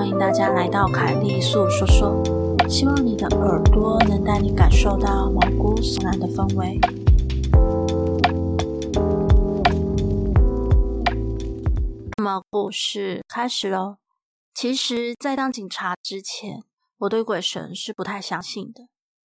欢迎大家来到凯莉粟说说，希望你的耳朵能带你感受到毛骨悚然的氛围。那么故事开始喽。其实，在当警察之前，我对鬼神是不太相信的，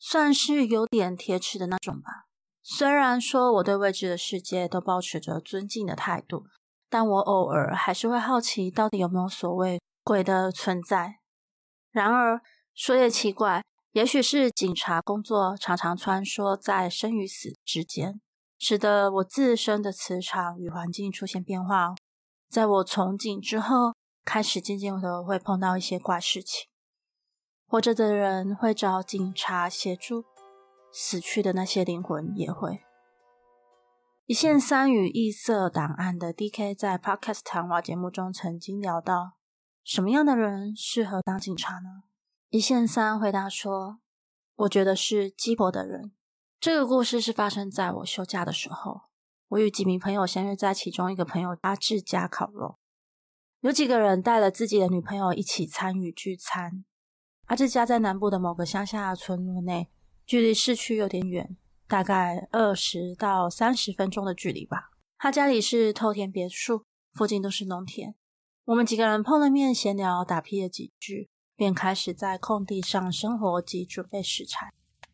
算是有点铁齿的那种吧。虽然说我对未知的世界都保持着尊敬的态度。但我偶尔还是会好奇，到底有没有所谓鬼的存在。然而说也奇怪，也许是警察工作常常穿梭在生与死之间，使得我自身的磁场与环境出现变化。在我从警之后，开始渐渐的会碰到一些怪事情。活着的人会找警察协助，死去的那些灵魂也会。一线三与异色档案的 DK 在 Podcast 谈话节目中曾经聊到：什么样的人适合当警察呢？一线三回答说：“我觉得是鸡婆的人。”这个故事是发生在我休假的时候，我与几名朋友相约在其中一个朋友阿志家烤肉，有几个人带了自己的女朋友一起参与聚餐。阿志家在南部的某个乡下村落内，距离市区有点远。大概二十到三十分钟的距离吧。他家里是透天别墅，附近都是农田。我们几个人碰了面，闲聊打屁了几句，便开始在空地上生活及准备食材。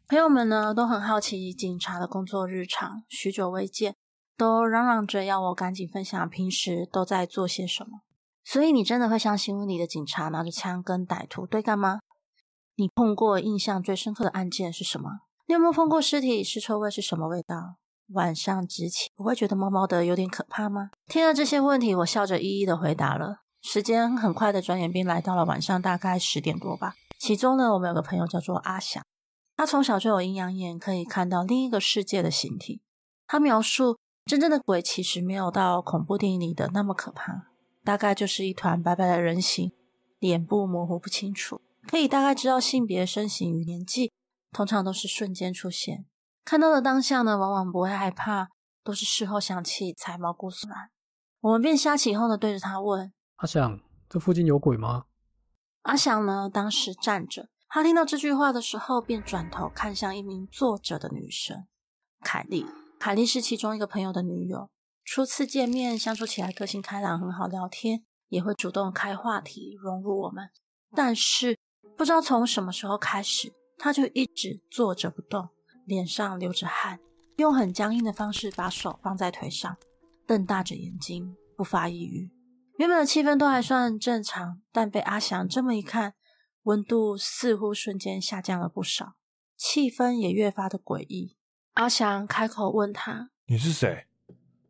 朋友们呢都很好奇警察的工作日常，许久未见，都嚷嚷着要我赶紧分享平时都在做些什么。所以你真的会相信屋里的警察拿着枪跟歹徒对干吗？你碰过印象最深刻的案件是什么？你有没有碰过尸体？尸臭味是什么味道？晚上执勤不会觉得毛毛的有点可怕吗？听了这些问题，我笑着一一的回答了。时间很快的转眼便来到了晚上，大概十点多吧。其中呢，我们有个朋友叫做阿翔，他从小就有阴阳眼，可以看到另一个世界的形体。他描述，真正的鬼其实没有到恐怖电影里的那么可怕，大概就是一团白白的人形，脸部模糊不清楚，可以大概知道性别、身形与年纪。通常都是瞬间出现，看到的当下呢，往往不会害怕，都是事后想起才毛骨悚然。我们便瞎起哄的对着他问：“阿翔，这附近有鬼吗？”阿翔呢，当时站着，他听到这句话的时候，便转头看向一名坐着的女生凯莉。凯莉是其中一个朋友的女友，初次见面相处起来个性开朗，很好聊天，也会主动开话题融入我们。但是不知道从什么时候开始。他就一直坐着不动，脸上流着汗，用很僵硬的方式把手放在腿上，瞪大着眼睛，不发一语。原本的气氛都还算正常，但被阿翔这么一看，温度似乎瞬间下降了不少，气氛也越发的诡异。阿翔开口问他：“你是谁？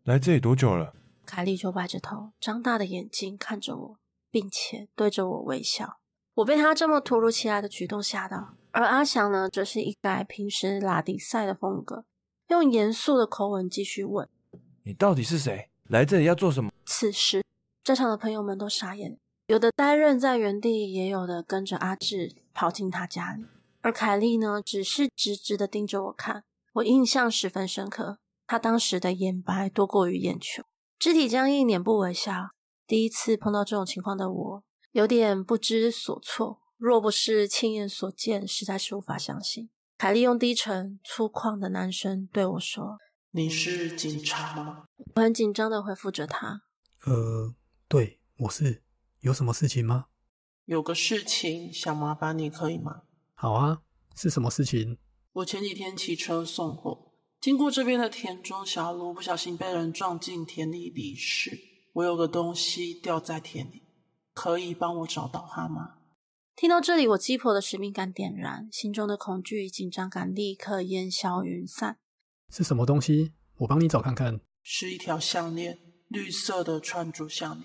来这里多久了？”凯莉就歪着头，张大的眼睛看着我，并且对着我微笑。我被他这么突如其来的举动吓到。而阿翔呢，则是一改平时拉迪赛的风格，用严肃的口吻继续问：“你到底是谁？来这里要做什么？”此时，在场的朋友们都傻眼，有的呆愣在原地，也有的跟着阿志跑进他家里。而凯莉呢，只是直直的盯着我看，我印象十分深刻。她当时的眼白多过于眼球，肢体僵硬，脸部微笑。第一次碰到这种情况的我，有点不知所措。若不是亲眼所见，实在是无法相信。凯莉用低沉粗犷的男声对我说：“你是警察吗？”我很紧张的回复着他：“呃，对，我是。有什么事情吗？”“有个事情想麻烦你，可以吗？”“好啊，是什么事情？”“我前几天骑车送货，经过这边的田中小路，不小心被人撞进田里离世。我有个东西掉在田里，可以帮我找到它吗？”听到这里，我鸡婆的使命感点燃，心中的恐惧与紧张感立刻烟消云散。是什么东西？我帮你找看看。是一条项链，绿色的串珠项链。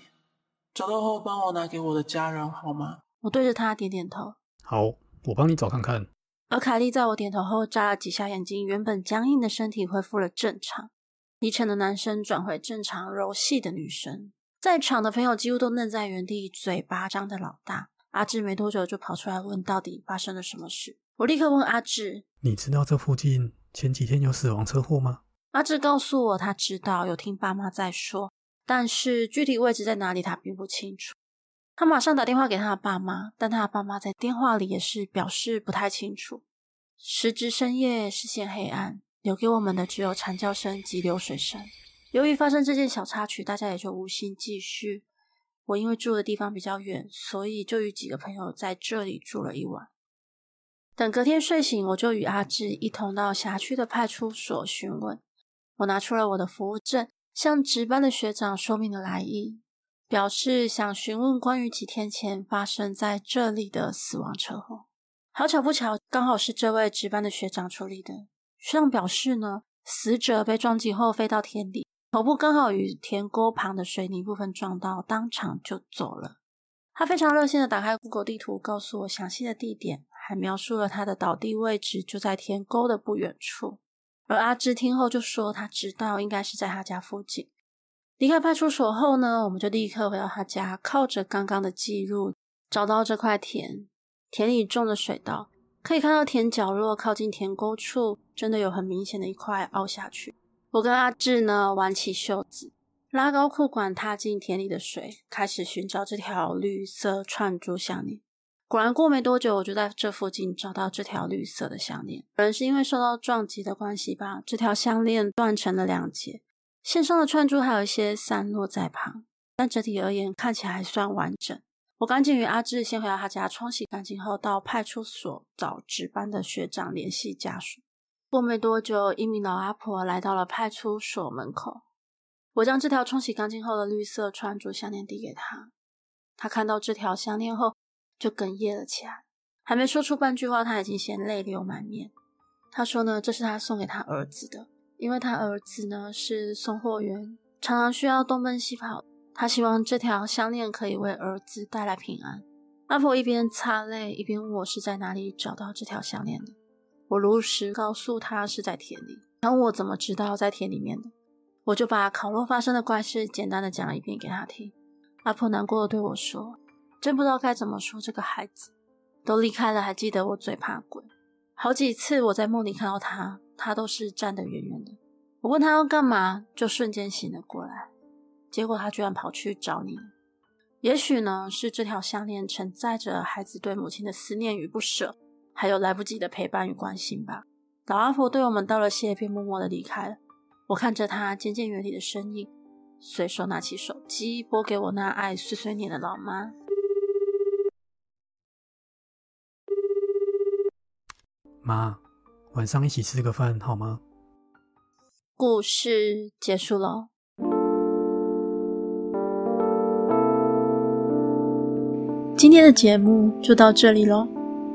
找到后帮我拿给我的家人好吗？我对着他点点头。好，我帮你找看看。而凯莉在我点头后眨了几下眼睛，原本僵硬的身体恢复了正常，低沉的男生转回正常柔细的女生。在场的朋友几乎都愣在原地，嘴巴张得老大。阿志没多久就跑出来问到底发生了什么事。我立刻问阿志：“你知道这附近前几天有死亡车祸吗？”阿志告诉我他知道，有听爸妈在说，但是具体位置在哪里他并不清楚。他马上打电话给他的爸妈，但他的爸妈在电话里也是表示不太清楚。时值深夜，视线黑暗，留给我们的只有惨叫声及流水声。由于发生这件小插曲，大家也就无心继续。我因为住的地方比较远，所以就与几个朋友在这里住了一晚。等隔天睡醒，我就与阿志一同到辖区的派出所询问。我拿出了我的服务证，向值班的学长说明了来意。表示想询问关于几天前发生在这里的死亡车祸。好巧不巧，刚好是这位值班的学长处理的。学长表示呢，死者被撞击后飞到田里，头部刚好与田沟旁的水泥部分撞到，当场就走了。他非常热心的打开 Google 地图，告诉我详细的地点，还描述了他的倒地位置就在田沟的不远处。而阿芝听后就说，他知道应该是在他家附近。离开派出所后呢，我们就立刻回到他家，靠着刚刚的记录找到这块田，田里种的水稻，可以看到田角落靠近田沟处，真的有很明显的一块凹下去。我跟阿志呢，挽起袖子，拉高裤管，踏进田里的水，开始寻找这条绿色串珠项链。果然，过没多久，我就在这附近找到这条绿色的项链。可能是因为受到撞击的关系吧，这条项链断成了两截。线上的串珠还有一些散落在旁，但整体而言看起来还算完整。我赶紧与阿志先回到他家冲洗干净后，到派出所找值班的学长联系家属。过没多久，一名老阿婆来到了派出所门口。我将这条冲洗干净后的绿色串珠项链递给她。她看到这条项链后就哽咽了起来，还没说出半句话，她已经先泪流满面。她说呢，这是她送给她儿子的。因为她儿子呢是送货员，常常需要东奔西跑，她希望这条项链可以为儿子带来平安。阿婆一边擦泪一边问我是在哪里找到这条项链的。我如实告诉他是在田里，他问我怎么知道在田里面的，我就把烤肉发生的怪事简单的讲了一遍给他听。阿婆难过的对我说：“真不知道该怎么说这个孩子，都离开了还记得我最怕鬼。好几次我在梦里看到他。”他都是站得远远的，我问他要干嘛，就瞬间醒了过来。结果他居然跑去找你。也许呢，是这条项链承载着孩子对母亲的思念与不舍，还有来不及的陪伴与关心吧。老阿婆对我们道了谢，便默默的离开了。我看着她渐渐远离的身影，随手拿起手机拨给我那爱碎碎念的老妈。妈。晚上一起吃个饭好吗？故事结束了。今天的节目就到这里喽，